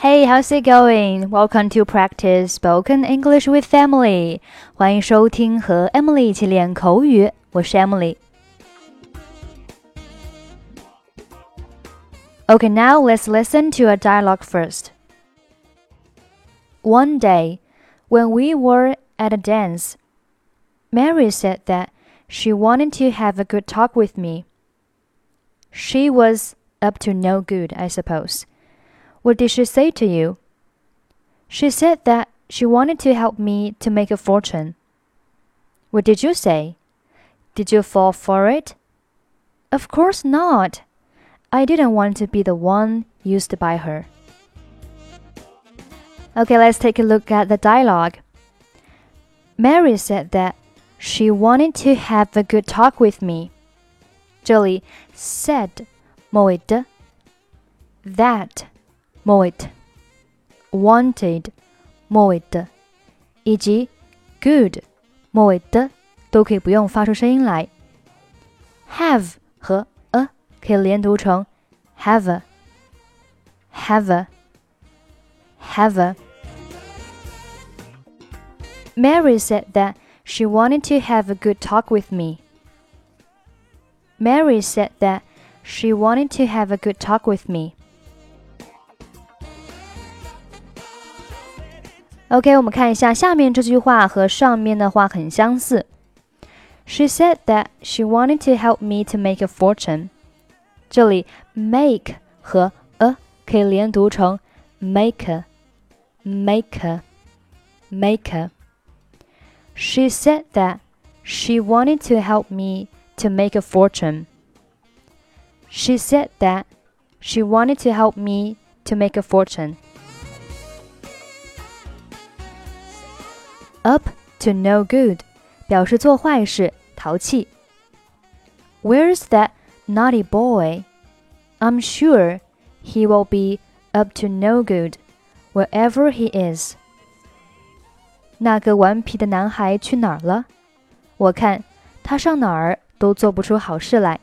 Hey, how's it going? Welcome to practice spoken English with Emily. 欢迎收听和 Emily 一起练口语。我是 Emily。Okay, now let's listen to a dialogue first. One day, when we were at a dance, Mary said that she wanted to have a good talk with me. She was up to no good, I suppose. What did she say to you? She said that she wanted to help me to make a fortune. What did you say? Did you fall for it? Of course not. I didn't want to be the one used by her. Okay, let's take a look at the dialogue. Mary said that she wanted to have a good talk with me. 这里 said 末尾的 that 末尾的 wanted 末尾的以及 good 末尾的都可以不用发出声音来。have 和 a 可以连读成 have a have a have a Mary said that she wanted to have a good talk with me. Mary said that she wanted to have a good talk with me. OK，我们看一下下面这句话和上面的话很相似。She said that she wanted to help me to make a fortune。这里 make 和 a 可以连读成 maker，maker，maker。she said that she wanted to help me to make a fortune. She said that she wanted to help me to make a fortune. Up to no good 表示做坏事，淘气。Where's that naughty boy? I'm sure he will be up to no good wherever he is. 那个顽皮的男孩去哪儿了？我看他上哪儿都做不出好事来。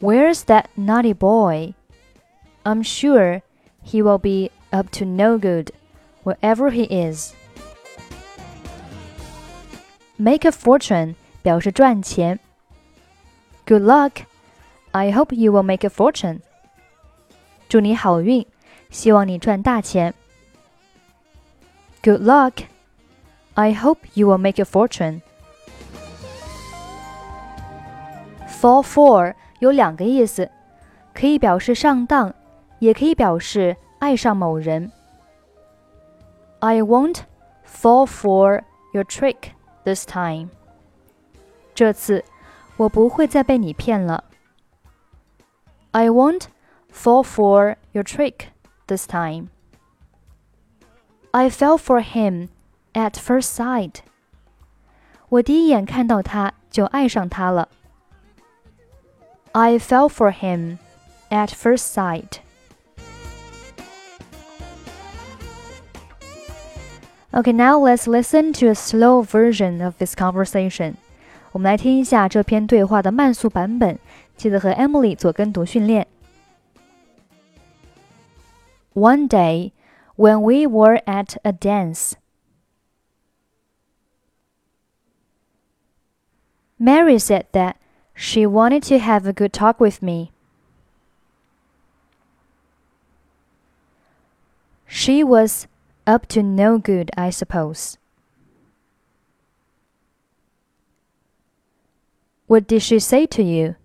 Where's that naughty boy? I'm sure he will be up to no good wherever he is. Make a fortune 表示赚钱。Good luck. I hope you will make a fortune. 祝你好运，希望你赚大钱。Good luck. I hope you will make a fortune. Fall for 有两个意思，可以表示上当，也可以表示爱上某人。I won't fall for your trick this time. 这次我不会再被你骗了。I won't fall for your trick this time. I fell for him at first sight. 我第一眼看到他就爱上他了。I fell for him at first sight. Okay, now let's listen to a slow version of this conversation. 我们来听一下这篇对话的慢速版本，记得和 Emily 做跟读训练。One day when we were at a dance. Mary said that she wanted to have a good talk with me. She was up to no good, I suppose. What did she say to you?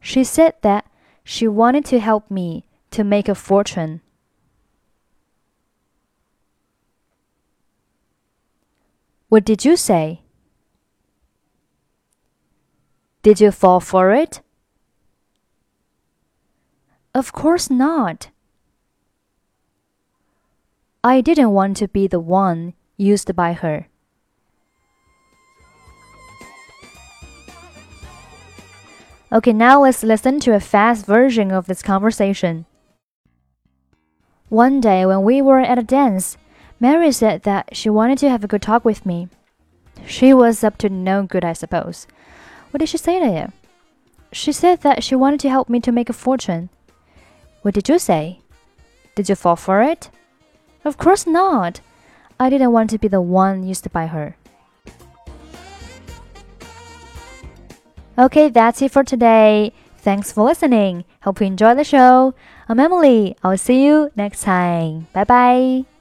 She said that she wanted to help me to make a fortune. What did you say? Did you fall for it? Of course not. I didn't want to be the one used by her. Okay, now let's listen to a fast version of this conversation. One day when we were at a dance, Mary said that she wanted to have a good talk with me. She was up to no good, I suppose. What did she say to you? She said that she wanted to help me to make a fortune. What did you say? Did you fall for it? Of course not. I didn't want to be the one used by her. Okay, that's it for today. Thanks for listening. Hope you enjoy the show. I'm Emily. I'll see you next time. Bye bye.